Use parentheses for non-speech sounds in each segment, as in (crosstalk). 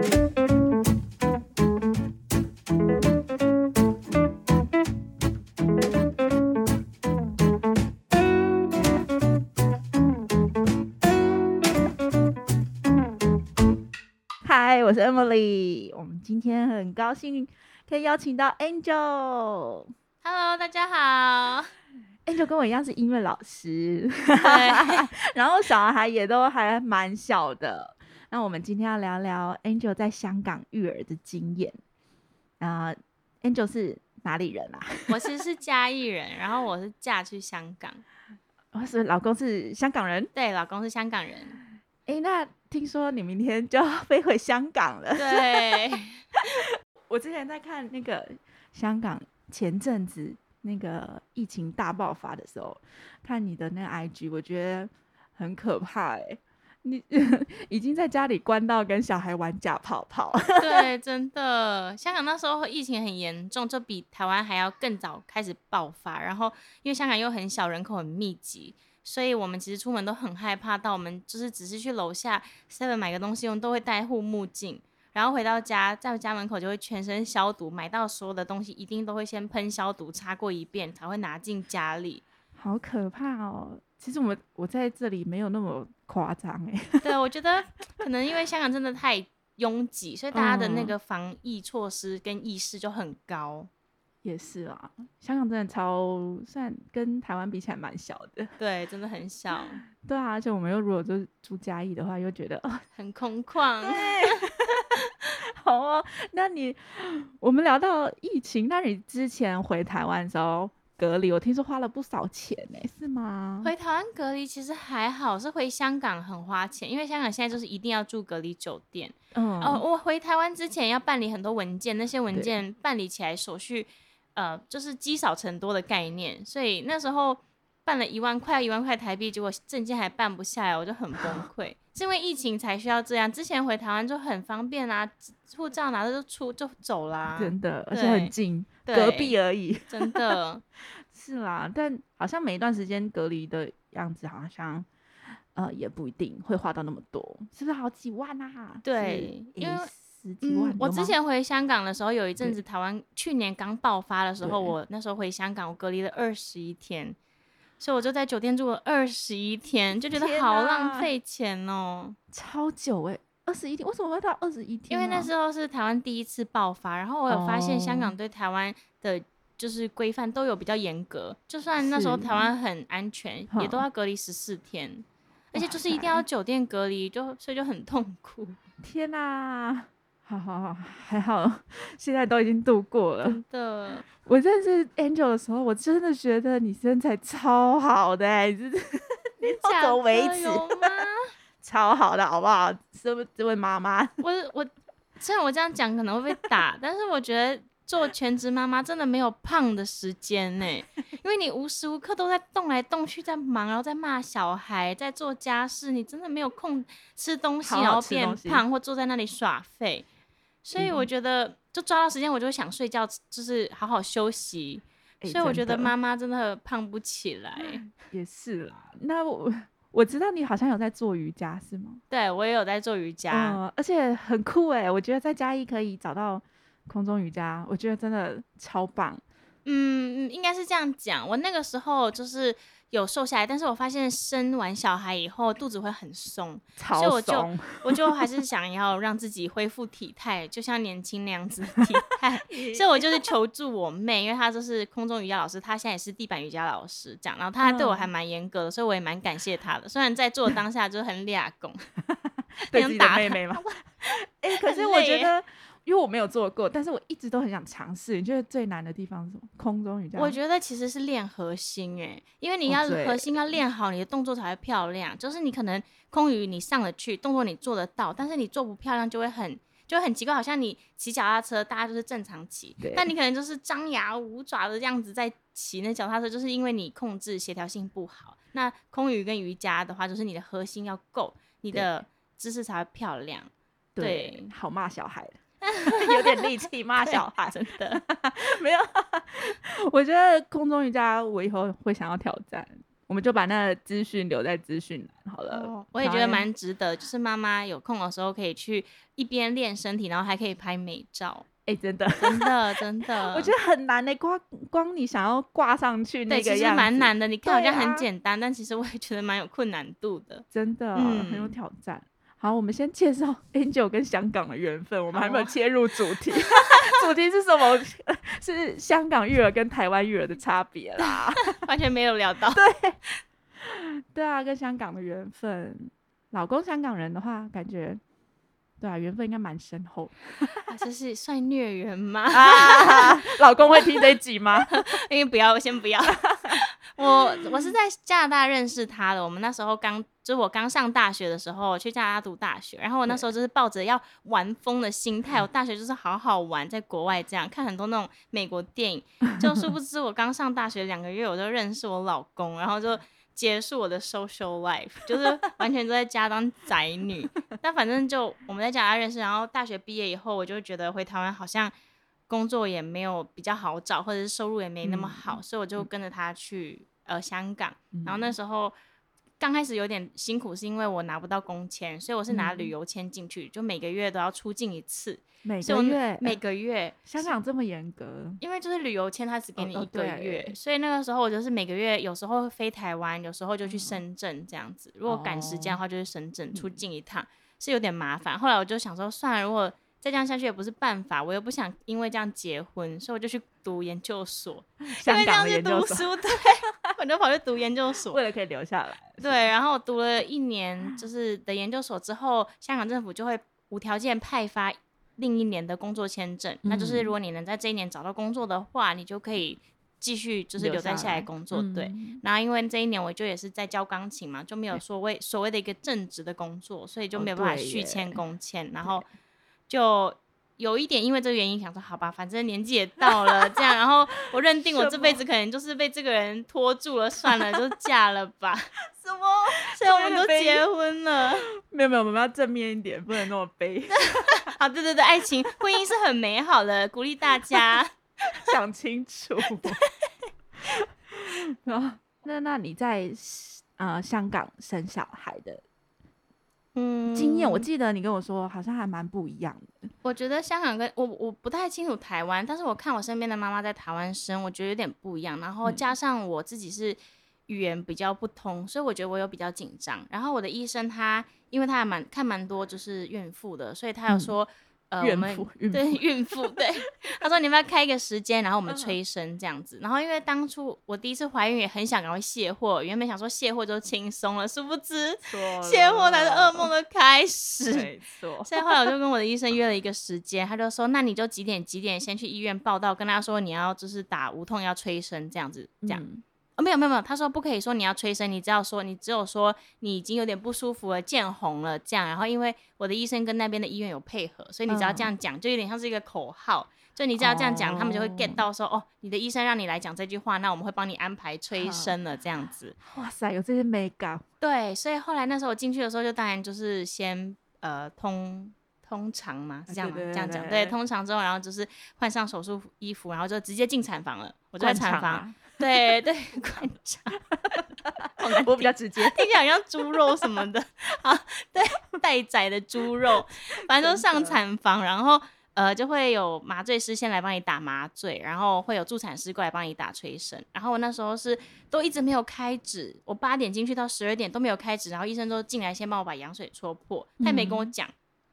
嗨，我是 Emily。我们今天很高兴可以邀请到 Angel。Hello，大家好。Angel 跟我一样是音乐老师，(laughs) 然后小孩也都还蛮小的。那我们今天要聊聊 Angel 在香港育儿的经验。啊、a n g e l 是哪里人啊？(laughs) 我其实是嘉义人，然后我是嫁去香港。(laughs) 我是老公是香港人。对，老公是香港人。诶，那听说你明天就要 (laughs) 飞回香港了。对，我之前在看那个香港前阵子那个疫情大爆发的时候，看你的那个 IG，我觉得很可怕哎、你 (laughs) 已经在家里关到跟小孩玩假泡泡，(laughs) 对，真的，香港那时候疫情很严重，就比台湾还要更早开始爆发。然后因为香港又很小，人口很密集，所以我们其实出门都很害怕。到我们就是只是去楼下 Seven 买个东西，我们都会戴护目镜。然后回到家，在家门口就会全身消毒，买到所有的东西一定都会先喷消毒，擦过一遍才会拿进家里。好可怕哦！其实我们我在这里没有那么夸张哎，(laughs) 对，我觉得可能因为香港真的太拥挤，所以大家的那嗯个防疫措施跟意识就很高。也是啊，香港真的超算跟台湾比起来蛮小的，对，真的很小，(laughs) 对啊，而且我们又如果就是住嘉义的话，又觉得哦很空旷。(laughs) 好哦，那你我们聊到疫情，那你之前回台湾的时候隔离，我听说花了不少钱呢、是吗？回台湾隔离其实还好，是回香港很花钱，因为香港现在就是一定要住隔离酒店。嗯哦，我回台湾之前要办理很多文件，那些文件办理起来手续，呃，就是积少成多的概念，所以那时候办了一万块，一万块台币，结果证件还办不下来，我就很崩溃。(laughs) 是因为疫情才需要这样，之前回台湾就很方便啊、护照拿着就出就走啦，真的，而且很近，对隔壁而已。(laughs) 真的。是啦，但好像每一段时间隔离的样子，好像呃也不一定会花到那么多，是不是好几万啊？对因为十几万、，嗯我之前回香港的时候，有一阵子台湾去年刚爆发的时候，我那时候回香港，我隔离了二十一天，所以我就在酒店住了二十一天，就觉得好浪费钱哦。超久哎、二十一天，为什么会到二十一天啊、因为那时候是台湾第一次爆发，然后我有发现香哦港对台湾的。就是规范都有比较严格，就算那时候台湾很安全，也都要隔离十四天，而且就是一定要酒店隔离，就所以就很痛苦。天哪、好好好，还好现在都已经度过了。真的，我认识 Angel 的时候，我真的觉得你身材超好的、欸，你是 (laughs) 你怎么维持？超好的，好不好？这位这位妈妈，(laughs) 我我虽然我这样讲可能会被打，(laughs) 但是我觉得做全职妈妈真的没有胖的时间呢，因为你无时无刻都在动来动去，在忙，然后在骂小孩，在做家事，你真的没有空吃东西，然后变胖或坐在那里耍废。所以我嗯觉得，就抓到时间，我就会想睡觉，就是好好休息。欸所以我觉得妈妈真的胖不起来。也是啦。那我我知道你好像有在做瑜伽，是吗？对我也有在做瑜伽，嗯，而且很酷哎、我觉得在嘉义可以找到空中瑜伽，我觉得真的超棒。嗯，嗯应该是这样讲。我那个时候就是有瘦下来，但是我发现生完小孩以后肚子会很松，所以我就松，我就还是想要让自己恢复体态，就像年轻那样子的体态。(laughs) 所以我就是求助我妹，因为她就是空中瑜伽老师，她现在也是地板瑜伽老师，这样，然后她对我还蛮严格的，所以我也蛮感谢她的。虽然在做的当下就很俩拱，(laughs) 对自己的妹妹吗？(laughs) 哎、可是我觉得，因为我没有做过，但是我一直都很想尝试。你觉得最难的地方是什么？空中瑜伽？我觉得其实是练核心诶、因为你要核心要练好，你的动作才会漂亮。就是你可能空余你上得去，动作你做得到，但是你做不漂亮就会很就会很奇怪，好像你骑脚踏车，大家就是正常骑，但你可能就是张牙舞爪的这样子在骑那脚踏车，就是因为你控制协调性不好。那空余跟瑜伽的话，就是你的核心要够，你的姿势才会漂亮。对对，好骂小孩，(laughs) 有点力气骂小孩。真的，(laughs) 没有，我觉得空中瑜伽我以后会想要挑战。我们就把那个资讯留在资讯栏好了。哦，我也觉得蛮值得，就是妈妈有空的时候可以去一边练身体，然后还可以拍美照。哎、真的，真的真的，(laughs) 我觉得很难的、光光你想要挂上去那个样子，蛮难的。你看好像很简单，但其实我也觉得蛮有困难度的。真的、嗯很有挑战。好，我们先介绍 (laughs) Angel 跟香港的缘分，我们还没有切入主题。(laughs) 主题是什么？(laughs) 是香港育儿跟台湾育儿的差别啦。完全没有聊到。对对啊，跟香港的缘分，老公香港人的话，感觉对啊，缘分应该蛮深厚啊这是算孽缘吗？啊。老公会听这一集吗？因为不要，先不要。我我是在加拿大认识他的。我们那时候刚，就是我刚上大学的时候去加拿大读大学，然后我那时候就是抱着要玩疯的心态，我大学就是好好玩，在国外这样看很多那种美国电影。就殊不知我刚上大学两个月，我就认识我老公，然后就结束我的 social life，就是完全都在家当宅女。但反正就我们在加拿大认识，然后大学毕业以后，我就觉得回台湾好像工作也没有比较好找，或者是收入也没那么好，所以我就跟着他去呃香港。然后那时候刚开始有点辛苦，是因为我拿不到工签，所以我是拿旅游签进去，就每个月都要出境一次。每个月每个月香港这么严格，因为就是旅游签，它只给你一个对月，所以那个时候我就是每个月有时候飞台湾，有时候就去深圳这样子。如果赶时间的话，就是深圳出境一趟，是有点麻烦。后来我就想说，算了，如果再这样下去也不是办法，我又不想因为这样结婚，所以我就去读研究所，(laughs) 因香港为这样去读书，对，(laughs) 我就跑去读研究所。为了可以留下来。对，然后我读了一年就是的研究所之后，香港政府就会无条件派发另一年的工作签证。那就是嗯如果你能在这一年找到工作的话，你就可以继续就是留留在下来工作。对，嗯然后因为这一年我就也是在教钢琴嘛，就没有所谓所谓的一个正职的工作，所以就哦没有办法续签工签，然后就。有一点因为这个原因想说，好吧，反正年纪也到了，这样，然后我认定我这辈子可能就是被这个人拖住了，算了，就嫁了吧。(laughs) 什么？所以我们都结婚了。没有没有，我们要正面一点，不能那么悲。(laughs) 好，对对对，爱情婚姻是很美好的，鼓励大家。(laughs) 想清楚。然后，那那你在呃香港生小孩的嗯经验，我记得你跟我说好像还蛮不一样的。我觉得香港跟我我不太清楚台湾，但是我看我身边的妈妈在台湾生，我觉得有点不一样。然后嗯加上我自己是语言比较不通，所以我觉得我有比较紧张。然后我的医生他，因为他还蛮看蛮多就是孕妇的，所以他有嗯说。呃，我孕们妇孕对妇孕妇，对，(laughs) 他说你们要开一个时间，然后我们嗯催生这样子。然后因为当初我第一次怀孕也很想赶快卸货，原本想说卸货就轻松了，殊不知卸货才是噩梦的开始。没 (laughs) 错。所以后来我就跟我的医生 (laughs) 约了一个时间，他就说，那你就几点几点先去医院报到，跟他说你要就是打无痛要催生这样子，这样。嗯哦，没有没有没有，他说不可以说你要催生，你只要说你只有说你已经有点不舒服了，见红了这样。然后因为我的医生跟那边的医院有配合，所以你只要这样讲，就有点像是一个口号。就你只要这样讲，他们就会 get 哦到说，哦，你的医生让你来讲这句话，那我们会帮你安排催生了这样子。哇塞，有这些美感，对，所以后来那时候我进去的时候，就当然就是先呃通通常嘛，是这样这样讲，对对，通常之后，然后就是换上手术衣服，然后就直接进产房了。我就在产房，对对，灌肠，(laughs) (laughs) 好难我比较直接。听起来好像猪肉什么的 (laughs) 啊，对，待宰的猪肉，反正都上产房，然后呃就会有麻醉师先来帮你打麻醉，然后会有助产师过来帮你打催生。然后我那时候是都一直没有开指，我八点进去到十二点都没有开指，然后医生都进来先帮我把羊水戳破，他也没跟我讲，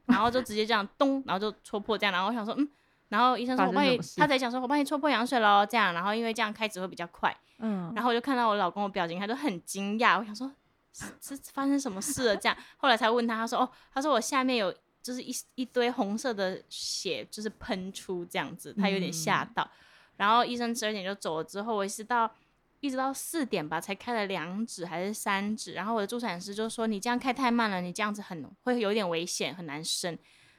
然后就直接这样咚，然后就戳破这样，然后我想说嗯。然后医生说：“我帮你他才想说，我帮你戳破羊水喽，这样，然后因为这样开指会比较快。嗯，然后我就看到我老公的表情，他都很惊讶。我想说，是是发生什么事了？这样，后来才问他，他说，哦，他说我下面有就是一一堆红色的血，就是喷出这样子，他有点吓到。然后医生十二点就走了之后，我一直到一直到四点吧，才开了两指还是三指。然后我的助产师就说，你这样开太慢了，你这样子很会有点危险，很难生。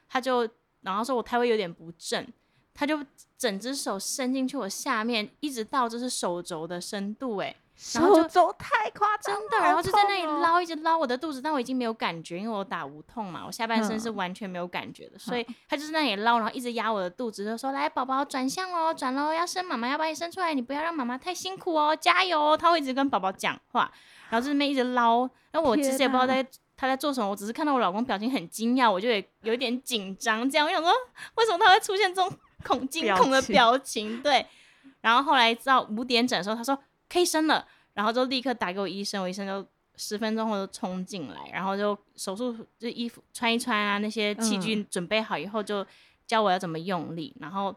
他就然后说我胎位有点不正，他就整只手伸进去我下面，一直到就是手肘的深度，哎，然后就手肘太夸张了，真的，然后就在那里捞，一直捞我的肚子，但我已经没有感觉，因为我打无痛嘛，我下半身是嗯完全没有感觉的，所以他就是在那里捞，然后一直压我的肚子，就说：“来，宝宝转向喽，转喽，要生妈妈要把你生出来，你不要让妈妈太辛苦哦，加油哦。”他会一直跟宝宝讲话，然后就在那边一直捞，然后我其实也不知道在他在做什么，我只是看到我老公表情很惊讶，我就也有一点紧张，这样我想说，为什么他会出现这种恐惊恐的情表情？对，然后后来到五点整的时候，他说可以生了。然后就立刻打给我医生，我医生就十分钟后就冲进来，然后就手术就衣服穿一穿啊，那些器具准备好以后，就教我要怎么用力。然后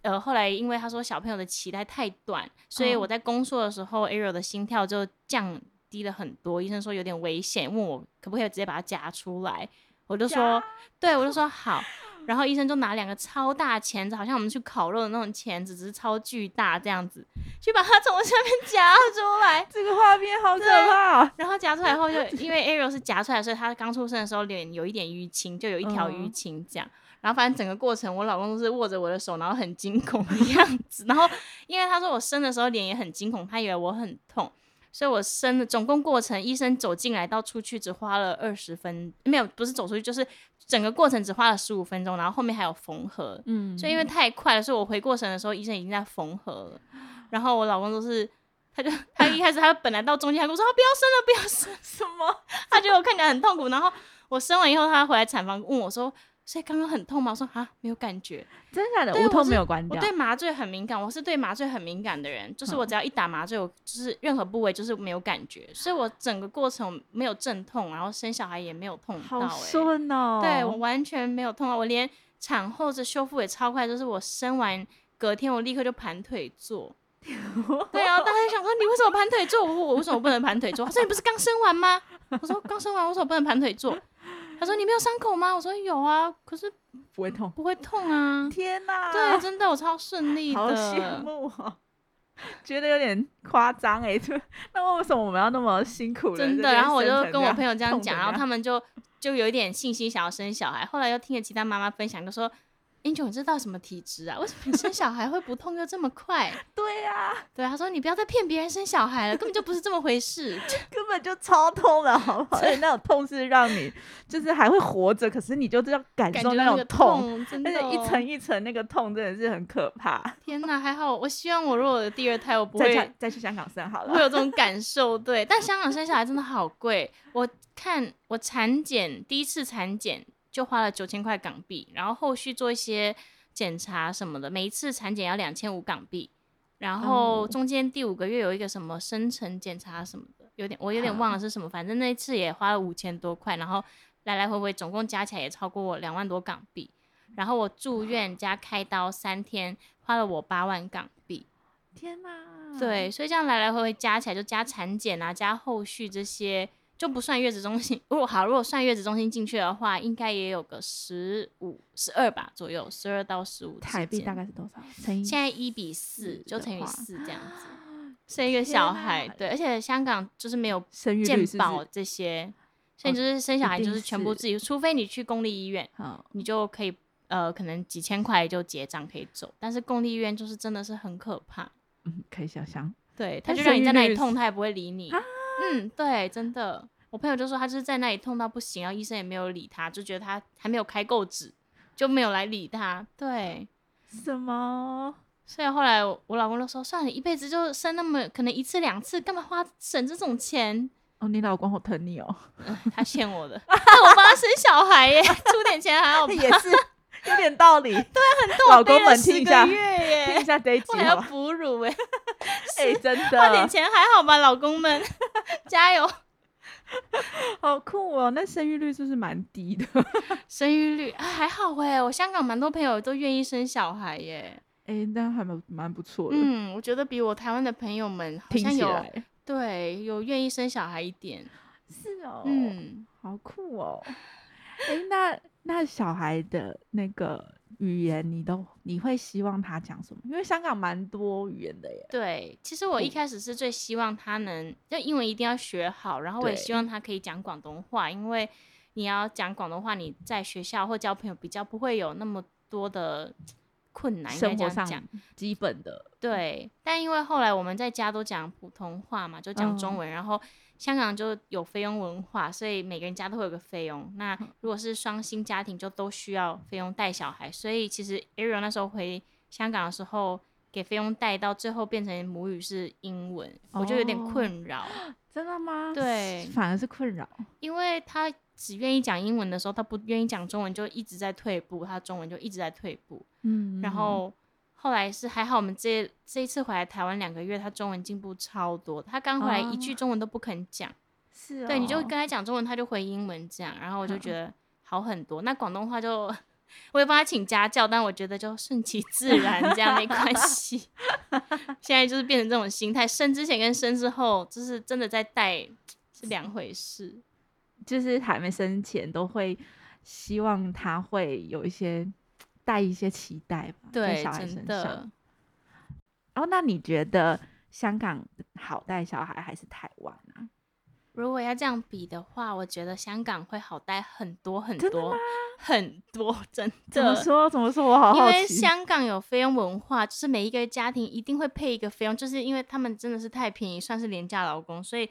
呃，后来因为他说小朋友的脐带太短，所以嗯我在宫缩的时候，Ariel 的心跳就降低了很多。医生说有点危险，问我可不可以直接把它夹出来，我就说对，我就说好。然后医生就拿两个超大钳子，好像我们去烤肉的那种钳子，只是超巨大这样子，去把它从下面夹出来。这个画面好可怕哦，然后夹出来后就，(laughs) 因为 Ariel 是夹出来，所以他刚出生的时候脸有一点淤青，就有一条淤嗯青这样。然后反正整个过程，我老公都是握着我的手，然后很惊恐的样子。然后因为他说我生的时候脸也很惊恐，他以为我很痛，所以我生的总共过程，医生走进来到出去只花了二十分，没有不是走出去，就是整个过程只花了十五分钟，然后后面还有缝合。嗯，所以因为太快了，所以我回过神的时候，医生已经在缝合了。然后我老公都是，他就他一开始他本来到中间，他跟我说他不要生了，不要生，什么？他觉得我看起来很痛苦。然后我生完以后，他回来产房问我说。所以刚刚很痛吗？我说啊，没有感觉。真的假的？无痛没有关掉，我对麻醉很敏感，我是对麻醉很敏感的人，就是我只要一打麻醉，我就是任何部位就是没有感觉，所以我整个过程没有阵痛，然后生小孩也没有痛到、好欸，顺哦。对我完全没有痛到，我连产后这修复也超快，就是我生完隔天我立刻就盘腿坐。(laughs) 对啊，大家想说你为什么盘腿坐？我我为什么不能盘腿坐？他说你不是刚生完吗？我说刚生完，为什么不能盘腿坐？他说你没有伤口吗？我说有啊，可是不会痛。不会痛啊。(laughs) 天哪，对，真的我超顺利的。好羡慕哦。(laughs) 觉得有点夸张哎，就 (laughs) 那为什么我们要那么辛苦真的，然后我就跟我朋友这样讲，然后他们就就有一点信心想要生小孩。后来又听了其他妈妈分享，就说：“Angel，你知道什么体质啊？为什么你生小孩会不痛又这么快 (laughs) 对呀、？”对，他说：“你不要再骗别人生小孩了，根本就不是这么回事。(laughs) 根本就超痛了，好不好？而且那种痛是让你就是还会活着，可是你就是要感受那种痛，痛，真的一层一层那个痛真的是很可怕。天哪，还好，我希望我如果有第二胎，我不会去再去香港生好了会。有这种感受。对，但香港生小孩真的好贵，我看我产检第一次产检就花了九千块港币，然后后续做一些检查什么的，每一次产检要两千五港币，然后哦中间第五个月有一个什么生辰检查什么的，有点我有点忘了是什么，反正那一次也花了五千多块，然后来来回回总共加起来也超过两万多港币，然后我住院加开刀三天花了我八万港币。天哪！对，所以这样来来回回加起来，就加产检啊，加后续这些，就不算月子中心。如果好，如果算月子中心进去的话，应该也有个十五、十二吧左右，十二到十五台币大概是多少？乘以现在一比四，就乘以四这样子，(laughs) 生一个小孩。对，而且香港就是没有健？保这些，所以哦就是生小孩就是全部自己，除非你去公立医院，你就可以呃，可能几千块就结账可以走。但是公立医院就是真的是很可怕。嗯，可以想象。对，他就让你在那里痛，他也不会理啊你。嗯，对，真的，我朋友就说他就是在那里痛到不行，然后医生也没有理他，就觉得他还没有开够纸，就没有来理他。对，什么？所以后来我我老公就说，算了，一辈子就生那么可能一次两次，干嘛花省这种钱？哦，你老公好疼你哦，他欠我的，(laughs) 但我帮他生小孩耶，出点钱还好吧？(laughs) 也是有点道理。对，很痛，老公们10听一下个月听一耶，下这一集我还要？哺乳哎，(laughs) 哎，真的花点的钱还好吧，老公们，加油！(laughs) 好酷哦。那生育率是不是蛮低的？(laughs) 生育率、啊、还好哎，我香港蛮多朋友都愿意生小孩耶。哎，那还蛮蛮不错的。嗯，我觉得比我台湾的朋友们好像有对有愿意生小孩一点。(laughs) 是哦，嗯，好酷哦。哎，那那小孩的那个语言，你都你会希望他讲什么？因为香港蛮多语言的耶。对，其实我一开始是最希望他能，就英文一定要学好，然后我也希望他可以讲广东话，因为你要讲广东话，你在学校或交朋友比较不会有那么多的困难，生活上讲。基本的，对，但因为后来我们在家都讲普通话嘛，就讲中嗯文，然后香港就有菲佣文化，所以每个人家都会有个菲佣。那嗯如果是双薪家庭，就都需要菲佣带小孩，所以其实 Ariel 那时候回香港的时候，给菲佣带到最后变成母语是英文，我就有点哦困扰，(gasps) 真的吗？对反而是困扰。因为他只愿意讲英文的时候，他不愿意讲中文，就一直在退步，他中文就一直在退步。嗯然后后来是还好，我们这这一次回来台湾两个月，他中文进步超多。他刚回来一句哦中文都不肯讲，是、哦，对，你就跟他讲中文，他就回英文这样，然后我就 (laughs) 觉得好很多。那广东话就我也帮他请家教，但我觉得就顺其自然，这样没关系。(laughs) 现在就是变成这种心态，生之前跟生之后，就是真的在带是两回事。就是还没生前都会希望他会有一些带一些期待吧，在对，小孩真身上。的。哦，那你觉得香港好带小孩还是台湾啊？如果要这样比的话，我觉得香港会好带很多很多很多，真的怎么。说？怎么说？我好因为。香港有菲佣文化，就是每一个家庭一定会配一个菲佣，就是因为他们真的是太便宜，算是廉价劳工，所以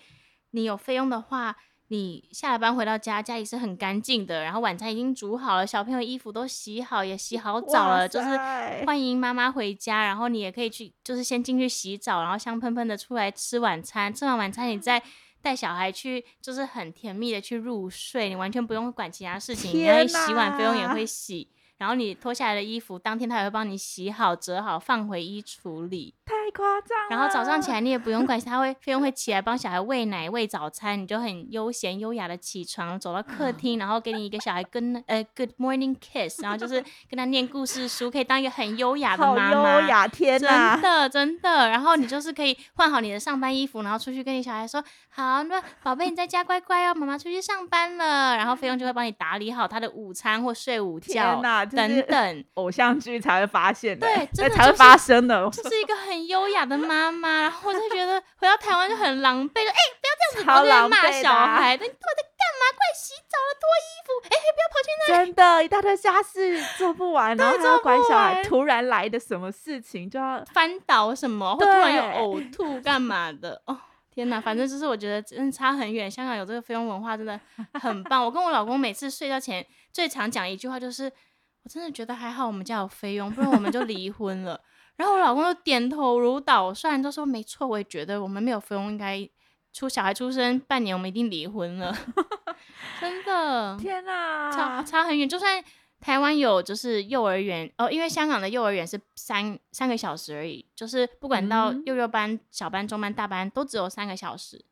你有菲佣的话，你下了班回到家，家里是很干净的，然后晚餐已经煮好了，小朋友衣服都洗好，也洗好澡了，就是欢迎妈妈回家，然后你也可以去，就是先进去洗澡，然后香喷喷的出来吃晚餐，吃完晚餐你再带小孩去，就是很甜蜜的去入睡，你完全不用管其他事情，因为洗碗不用也会洗，然后你脱下来的衣服，当天他也会帮你洗好、折好，放回衣橱里。太夸张了。然后早上起来你也不用管，他会费用会起来帮小孩喂奶、喂早餐，你就很悠闲优雅的起床，走到客厅，然后给你一个小孩跟呃 Good morning kiss，然后就是跟他念故事书，可以当一个很优雅的好妈妈。优雅，天真！的真的，然后你就是可以换好你的上班衣服，然后出去跟你小孩说：“好，那宝贝你在家乖乖哦，妈妈出去上班了。”然后菲佣就会帮你打理好他的午餐或睡午觉天哪，这等等，(laughs) 偶像剧才会发现的，对真那才会的就是发生的，(laughs) 就是一个很优雅的妈妈。然后我就觉得回到台湾就很狼狈，就哎、不要这样子，然超后在骂狼狈的小啊孩，你到底在干嘛？快洗澡了，脱衣服，哎、不要跑去那里。真的，一大堆家事做不完，然后还要管小孩突然来的什么事情，就要翻倒什么，或突然又呕吐 (laughs) 干嘛的？哦，天哪！反正就是我觉得真的差很远。香港有这个菲佣文化真的很棒。我跟我老公每次睡觉前最常讲一句话就是：我真的觉得还好我们家有菲佣，不然我们就离婚了。然后我老公就点头如捣蒜，就说：没错，我也觉得我们没有菲佣应该。出小孩出生半年，我们一定离婚了，(laughs) 真的。(laughs) 天哪，差差很远。就算台湾有就是幼儿园哦，因为香港的幼儿园是三三个小时而已，就是不管到嗯幼幼班、小班、中班、大班都只有三个小时。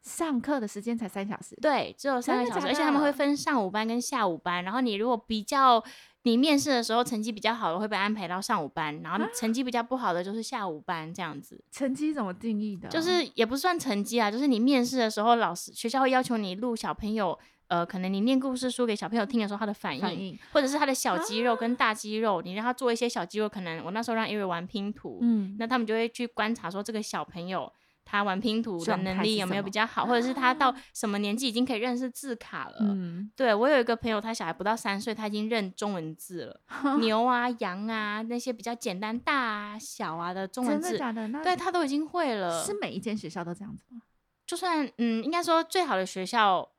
上课的时间才三小时，对，只有三个小时，而且他们会分上午班跟下午班。然后你如果比较你面试的时候成绩比较好的，会被安排到上午班，然后啊成绩比较不好的就是下午班这样子。成绩怎么定义的？就是也不算成绩啊，就是你面试的时候，老师学校会要求你录小朋友，呃，可能你念故事书给小朋友听的时候，他的反应，反应，或者是他的小肌肉跟大肌肉，你让他做一些小肌肉，可能我那时候让 Eri 玩拼图，嗯，那他们就会去观察说这个小朋友他玩拼图的能力有没有比较好，或者是他到什么年纪已经可以认识字卡了。嗯，对我有一个朋友，他小孩不到三岁，他已经认中文字了，(laughs) 牛啊、羊啊那些比较简单大啊、小啊的中文字，真的假的？那对他都已经会了。是每一间学校都这样子吗？就算嗯，应该说最好的学校，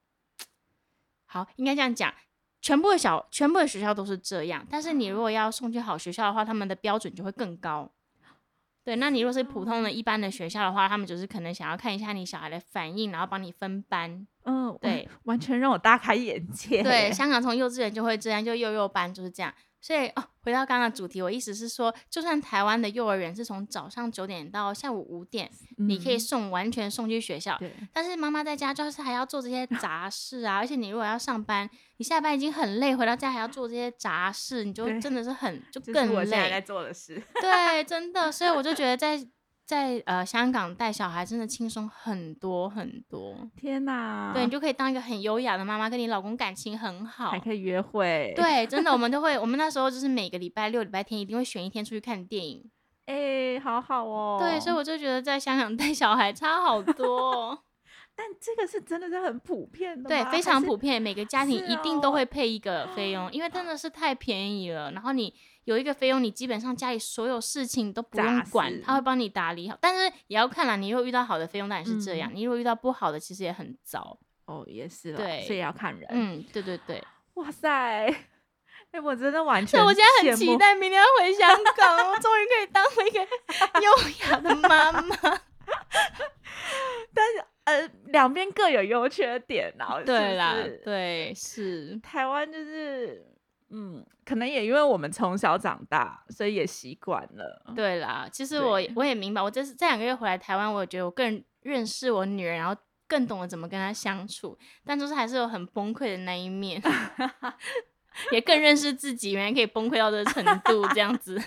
好，应该这样讲，全部的小全部的学校都是这样。但是你如果要送去好学校的话，他们的标准就会更高。对，那你如果是普通的一般的学校的话，他们就是可能想要看一下你小孩的反应，然后帮你分班。嗯，对，完全让我大开眼界。对，香港从幼稚园就会这样，就幼幼班就是这样。所以哦，回到刚刚的主题，我意思是说，就算台湾的幼儿园是从早上九点到下午五点，你可以嗯送完全送去学校，但是妈妈在家就是还要做这些杂事啊，而且你如果要上班，你下班已经很累，回到家还要做这些杂事，你就真的是很就更我现在在累。做的事。对，真的，所以我就觉得在在呃香港带小孩真的轻松很多很多。天哪，对，你就可以当一个很优雅的妈妈，跟你老公感情很好还。可以约会。，对，真的，我们都会，我们那时候就是每个礼拜六、礼拜天一定会选一天出去看电影。哎，好好哦。对，所以我就觉得在香港带小孩差好多哦。(laughs) 但这个是真的是很普遍的，对，非常普遍，每个家庭一定都哦会配一个菲佣，因为真的是太便宜了。然后你有一个菲佣，你基本上家里所有事情都不用管，他会帮你打理好。但是也要看啦，你如果遇到好的菲佣，当然是这样；嗯你如果遇到不好的，其实也很糟。哦，也是啦，对所以要看人。嗯，对对对。哇塞，哎、我真的完全我现在很，期待明天要回香港，我终于可以当一个优雅的妈妈。(laughs) 但是呃，两边各有优缺点然后对啦，对是，台湾就是，嗯，可能也因为我们从小长大，所以也习惯了。对啦。其实我我也明白，我这是这两个月回来台湾，我觉得我更认识我女儿，然后更懂得怎么跟她相处，但就是还是有很崩溃的那一面，(laughs) 也更认识自己，原来可以崩溃到这个程度，这样子。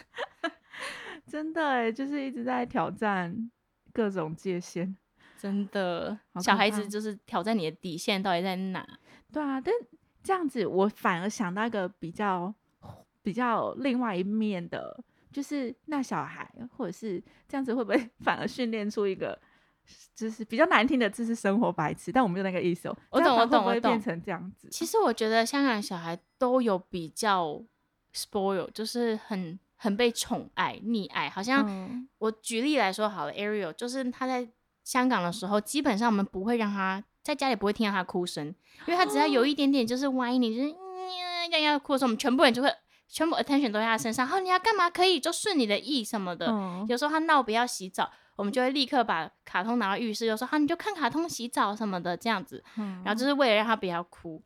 (laughs) 真的哎，就是一直在挑战各种界限。真的，小孩子就是挑战你的底线到底在哪？对啊，但这样子我反而想到一个比较比较另外一面的，就是那小孩或者是这样子会不会 (laughs) 反而训练出一个？就是比较难听的字是生活白痴，但我没有那个意思哦。我懂我懂我懂变成这样子。其实我觉得香港的小孩都有比较 spoil，就是很很被宠爱、溺爱。好像嗯我举例来说好了，Ariel 就是他在香港的时候，基本上我们不会让他在家里不会听到他哭声，因为他只要有一点点就是歪你，就是嗯要要哭的时候，我们全部人就会全部 attention 都在他身上。好，你要干嘛？可以就顺你的意什么的。嗯有时候他闹不要洗澡，我们就会立刻把卡通拿到浴室，就说好你就看卡通洗澡什么的这样子。嗯然后就是为了让他不要哭，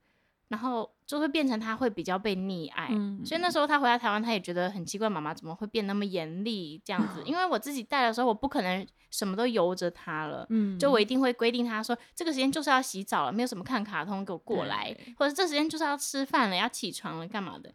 然后就会变成他会比较被溺爱。嗯所以那时候他回来台湾，他也觉得很奇怪，妈妈怎么会变那么严厉这样子？(laughs) 因为我自己带的时候，我不可能什么都由着他了。嗯就我一定会规定他说，这个时间就是要洗澡了，没有什么看卡通，给我过来，或者这时间就是要吃饭了，要起床了，干嘛的？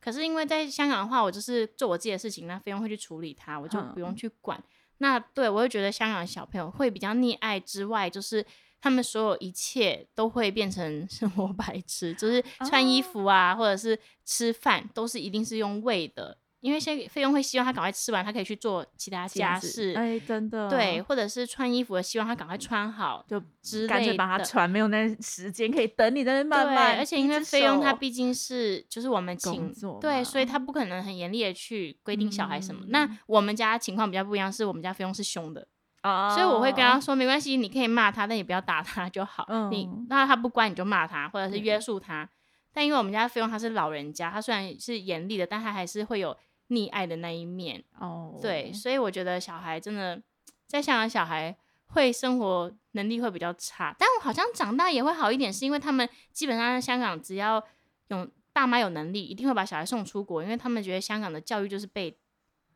可是因为在香港的话，我就是做我自己的事情，那菲佣会去处理他，我就不用嗯去管。那对我会觉得香港的小朋友会比较溺爱之外，就是他们所有一切都会变成生活白痴，就是穿衣哦服啊，或者是吃饭，都是一定是用喂的。因为现在菲佣会希望他赶快吃完，他可以去做其他家事，哎，真的对，，或者是穿衣服的，希望他赶快穿好就之干脆类的。帮他穿，没有那时间可以等你在那边慢对，慢。而且因为一只菲佣他毕竟是就是我们工请作对，所以他不可能很严厉的去规定小孩什么。嗯那我们家情况比较不一样，是我们家费用是凶的，哦所以我会跟他说没关系，你可以骂他，但你不要打他就好。你嗯那他不乖你就骂他，或者是约束他。但因为我们家菲佣他是老人家，他虽然是严厉的，但他还是会有溺爱的那一面。哦，对，所以我觉得小孩真的在香港，小孩会生活能力会比较差，但我好像长大也会好一点，是因为他们基本上在香港只要有爸妈有能力，一定会把小孩送出国，因为他们觉得香港的教育就是被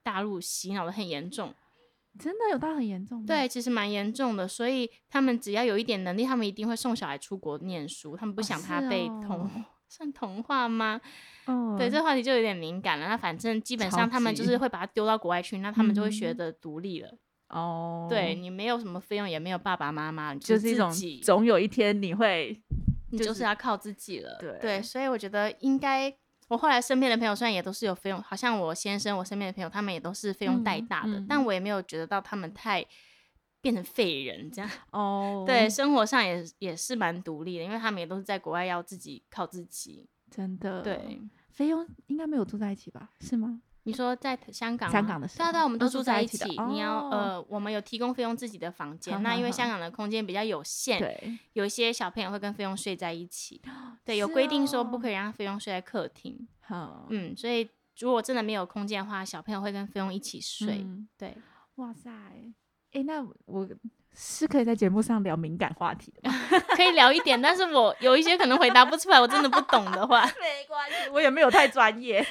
大陆洗脑的很严重。真的有到很严重吗？对，其实蛮严重的，所以他们只要有一点能力，他们一定会送小孩出国念书，他们不哦想他被同、哦 (laughs) 算同化吗？嗯，对，这话题就有点敏感了。那反正基本上他们就是会把他丢到国外去，那他们就会学嗯着独立了。哦，对，你没有什么费用，也没有爸爸妈妈，你就是一种，总有一天你会你就就是是要靠自己了。对所以我觉得应该，我后来身边的朋友虽然也都是有费用，好像我先生，我身边的朋友他们也都是费用带嗯大的，嗯但我也没有觉得到他们太变成废人这样。(laughs) 哦，对，，生活上也也是蛮独立的，因为他们也都是在国外要自己靠自己。真的，对，，菲佣应该没有住在一起吧？是吗？你说在香港吗，香港的时对啊对啊，我们都住在在一起。你要哦呃，我们有提供费用自己的房间，那因为香港的空间比较有限，对，有一些小朋友会跟菲佣睡在一起，(gasps) 对，有规定说不哦可以让菲佣睡在客厅，好，嗯，所以如果真的没有空间的话，小朋友会跟菲佣一起睡，嗯对，哇塞，哎，那我是可以在节目上聊敏感话题的吗？(laughs) 可以聊一点，但是我有一些可能回答不出来，我真的不懂的话，(laughs) 没关系，我也没有太专业，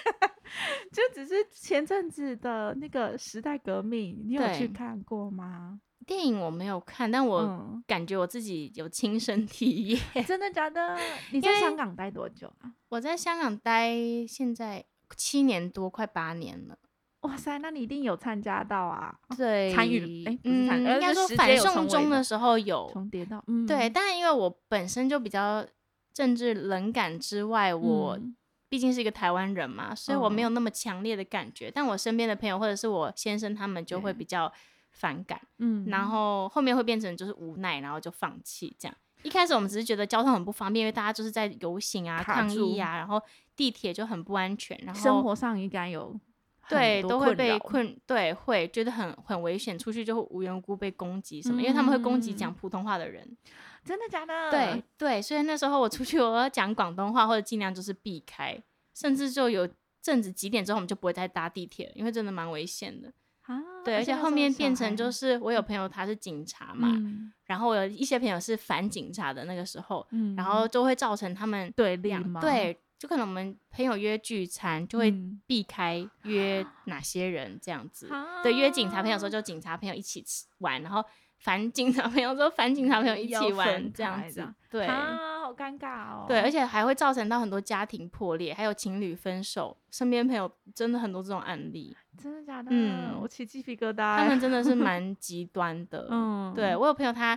(laughs) 就只是前阵子的那个时代革命，你有去看过吗？电影我没有看，但我嗯，感觉我自己有亲身体验。真的假的？你在香港待多久啊？我在香港待现在七年多，快八年了。哇塞，那你一定有参加到啊，对，参与诶不是嗯，参与应该说反送中的时候有，重叠到，嗯，对，但因为我本身就比较政治冷感之外，我嗯。毕竟是一个台湾人嘛，所以我没有嗯那么强烈的感觉。但我身边的朋友或者是我先生他们就会比较反感，嗯。然。后后面会变成就是无奈，然后就放弃这样。一开始我们只是觉得交通很不方便，因为大家就是在游行啊、抗议啊，然后地铁就很不安全，然后生活上应该有很对，都会被困，对，会觉得很很危险，出去就会无缘无故被攻击什么，因为他们会攻击嗯讲普通话的人。真的假的？对对，所以那时候我出去，我要讲广东话或者尽量就是避开，甚至就有阵子几点之后我们就不会再搭地铁了，因为真的蛮危险的。啊，对，而且后面变成就是是我有朋友他是警察嘛，嗯然后我有一些朋友是反警察的那个时候，嗯然后就会造成他们对立两？对，就可能我们朋友约聚餐就会嗯避开约哪些人这样子。啊对，约警察朋友的时候就警察朋友一起吃玩，然后反警察朋友说反警察朋友一起玩这样子。对、啊，好尴尬哦。对，而且还会造成到很多家庭破裂，还有情侣分手。身边朋友真的很多这种案例，真的假的？嗯我起鸡皮疙瘩欸。他们真的是 (laughs) 蛮极端的。嗯，对我有朋友，她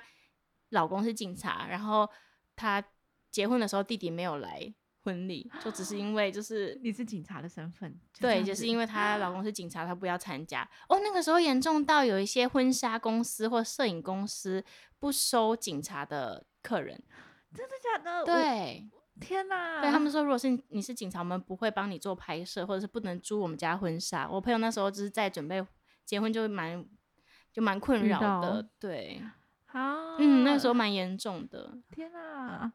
老公是警察，然后她结婚的时候弟弟没有来婚礼，就只是因为就是你是警察的身份，对，就是因为为她老公是警察，她不要参加。哦，那个时候严重到有一些婚纱公司或摄影公司不收警察的客人。真的假的？对，天哪！对他们说，如果是你是警察，我们不会帮你做拍摄，或者是不能租我们家婚纱。我朋友那时候就是在准备结婚，就蛮就蛮困扰的。对，啊，嗯，那个时候蛮严重的。天哪，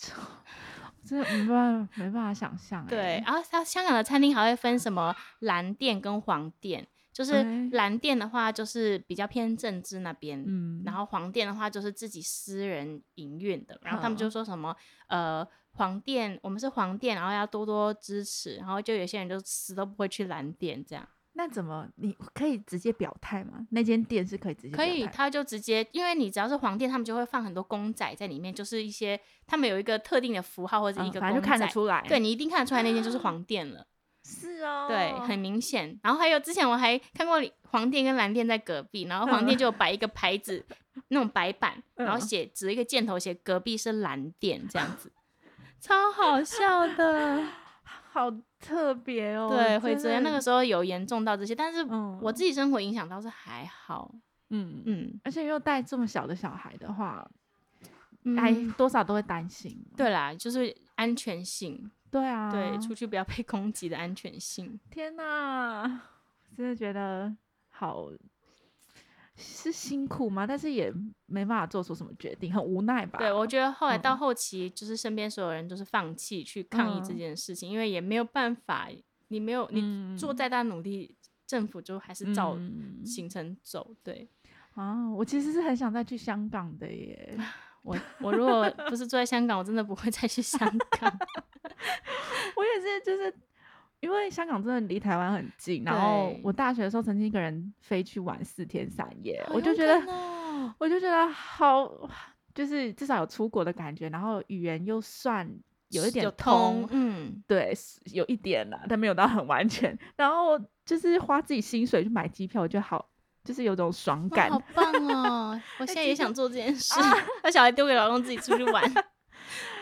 (laughs) 真的没办法，没办法想象欸。对，然后它香港的餐厅还会分什么蓝店跟黄店，就是哎蓝店的话就是比较偏政治那边，嗯，然后黄店的话就是自己私人营运的，然后他们就说什么呃黄店，我们是黄店，然后要多多支持，然后就有些人就死都不会去蓝店这样。那怎么你可以直接表态吗？那间店是可以直接可以，他就直接，因为你只要是黄店，他们就会放很多公仔在里面，就是一些他们有一个特定的符号或者一个反正就看得出来。对，你一定看得出来那间就是黄店了。(gasps) 是哦，对，很明显。然后还有之前我还看过黄店跟蓝店在隔壁，然后黄店就有摆一个牌子，那种白板，然后嗯写指一个箭头写隔壁是蓝店这样子，(laughs) 超好笑的。好特别哦。对，会这样。那个时候有严重到这些，但是嗯我自己生活影响倒是还好。嗯嗯，嗯，而且又带这么小的小孩的话，嗯哎，多少都会担心。对啦，就是安全性，对啊，对，出去不要被 (laughs) 攻击的安全性。天哪，真的觉得好是辛苦吗？但是也没办法做出什么决定，很无奈吧？对，我觉得后来到嗯后期，就是身边所有人都是放弃去抗议这嗯件事情，因为也没有办法，你没有你嗯做再大努力，政府就还是照嗯行程走。对啊，我其实是很想再去香港的耶。(laughs) 我，我如果不是住在香港，我真的不会再去香港。(laughs) 我也是，就是因为香港真的离台湾很近，然后我大学的时候曾经一个人飞去玩四天三夜，我就觉得我就觉得好，就是至少有出国的感觉，然后语言又算有一点有通，嗯，对，有一点啦，但没有到很完全。然后就是花自己薪水去买机票，我觉得好，就是有种爽感。哇好棒哦！(laughs) 我现在也想做这件事，把小孩丢给老公自己出去玩，(laughs)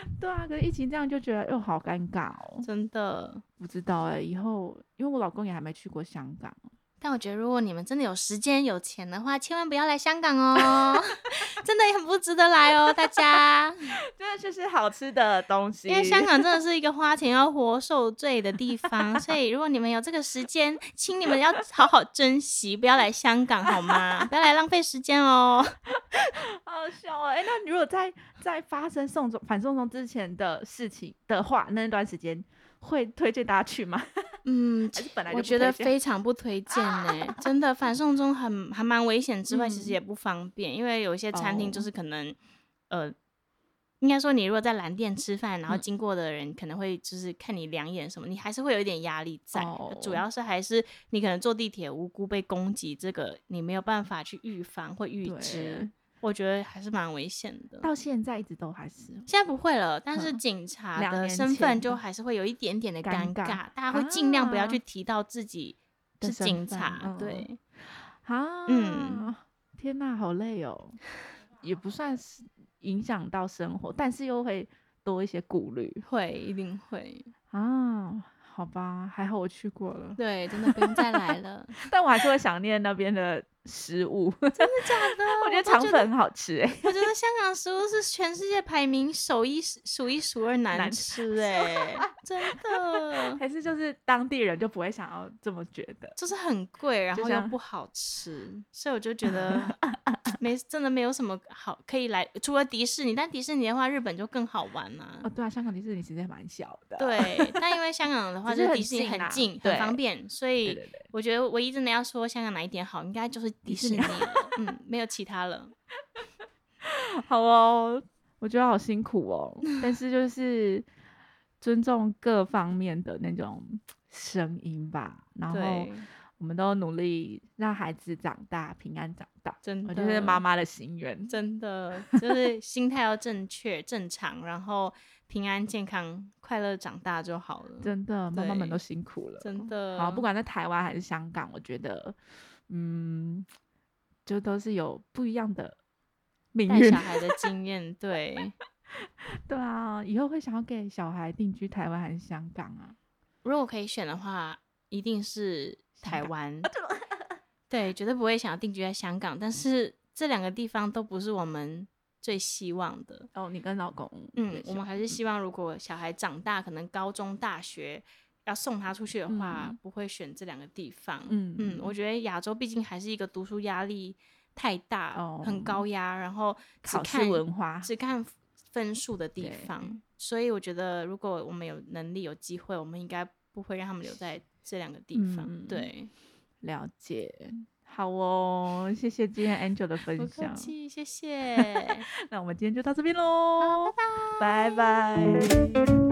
(laughs) 对啊，可是疫情这样就觉得又好尴尬哦。真的。不知道哎、以后因为我老公也还没去过香港，但我觉得，如果你们真的有时间、有钱的话，千万不要来香港哦，(laughs) 真的也很不值得来哦，大家。(laughs) 真的就是好吃的东西因为香港真的是一个花钱要活受罪的地方，所以如果你们有这个时间，请你们要好好珍惜，不要来香港好吗？不要来浪费时间哦。(laughs) 好笑哎、那如果在在发生送中反送中之前的事情的话，那段时间会推荐大家去吗？(laughs) 嗯，还是本来就我觉得 (laughs) 非常不推荐呢、真的反送中很还蛮危险之外，其实嗯也不方便，因为有一些餐厅就哦是可能、呃。应该说，你如果在蓝店吃饭，然后嗯经过的人可能会就是看你两眼什么，你还是会有一点压力在。主哦要是还是你可能坐地铁无辜被攻击，这个你没有办法去预防或预知对，我觉得还是蛮危险的。到现在一直都还是现在不会了，但是嗯警察的身份就还是会有一点点的尴尴尬大家会尽量不要啊去提到自己是的警察，嗯对，啊，嗯，天哪，好累哦，(laughs) 也不算是影响到生活，但是又会多一些顾虑会一定会，啊。好吧，还好我去过了，对，真的不用再来了。(laughs) 但我还是会想念那边的食物，(laughs) 真的假的？我觉得肠粉很好吃哎、我觉得香港食物是全世界排名首一数一数二难难吃哎、(laughs) 真的还是就是当地人就不会想要这么觉得。就是很贵，然后又不好吃，所以我就觉得 (laughs) 没真的没有什么好可以来，除了迪士尼，但迪士尼的话，日本就更好玩呐、哦，对啊，香港迪士尼其实也蛮小的。对，但因为香港的话，(laughs) 就是迪士尼很近，很方便，所以我觉得唯一真的要说香港哪一点好，应该就是迪士尼了，嗯，没有其他了。(laughs) 好哦，我觉得好辛苦哦，但是就是尊重各方面的那种声音吧，然后对，我们都努力让孩子长大，平安长大。真的，我觉得是妈妈的心愿。真的就是心态要正确、正常，然后平安、健康、快乐长大就好了。真的，妈妈们都辛苦了。真的，好，不管在台湾还是香港，我觉得，嗯，就都是有不一样的命运带小。孩的经验，对。(laughs) 对啊，以后会想要给小孩定居台湾还是香港啊？如果可以选的话，一定是台湾。(laughs) (laughs) 对，绝对不会想要定居在香港，但是这两个地方都不是我们最希望的。哦，你跟老公嗯，我们还是希望，如果小孩长大，可能高中、大学要送他出去的话，嗯不会选这两个地方。嗯嗯，我觉得亚洲毕竟还是一个读书压力太大，哦很高压，然后只考试看文化只看分数的地方。所以我觉得，如果我们有能力、有机会，我们应该不会让他们留在这两个地方。嗯对，了解。好哦，谢谢今天 Angel 的分享。客气，谢谢。(laughs) 那我们今天就到这边喽，拜拜。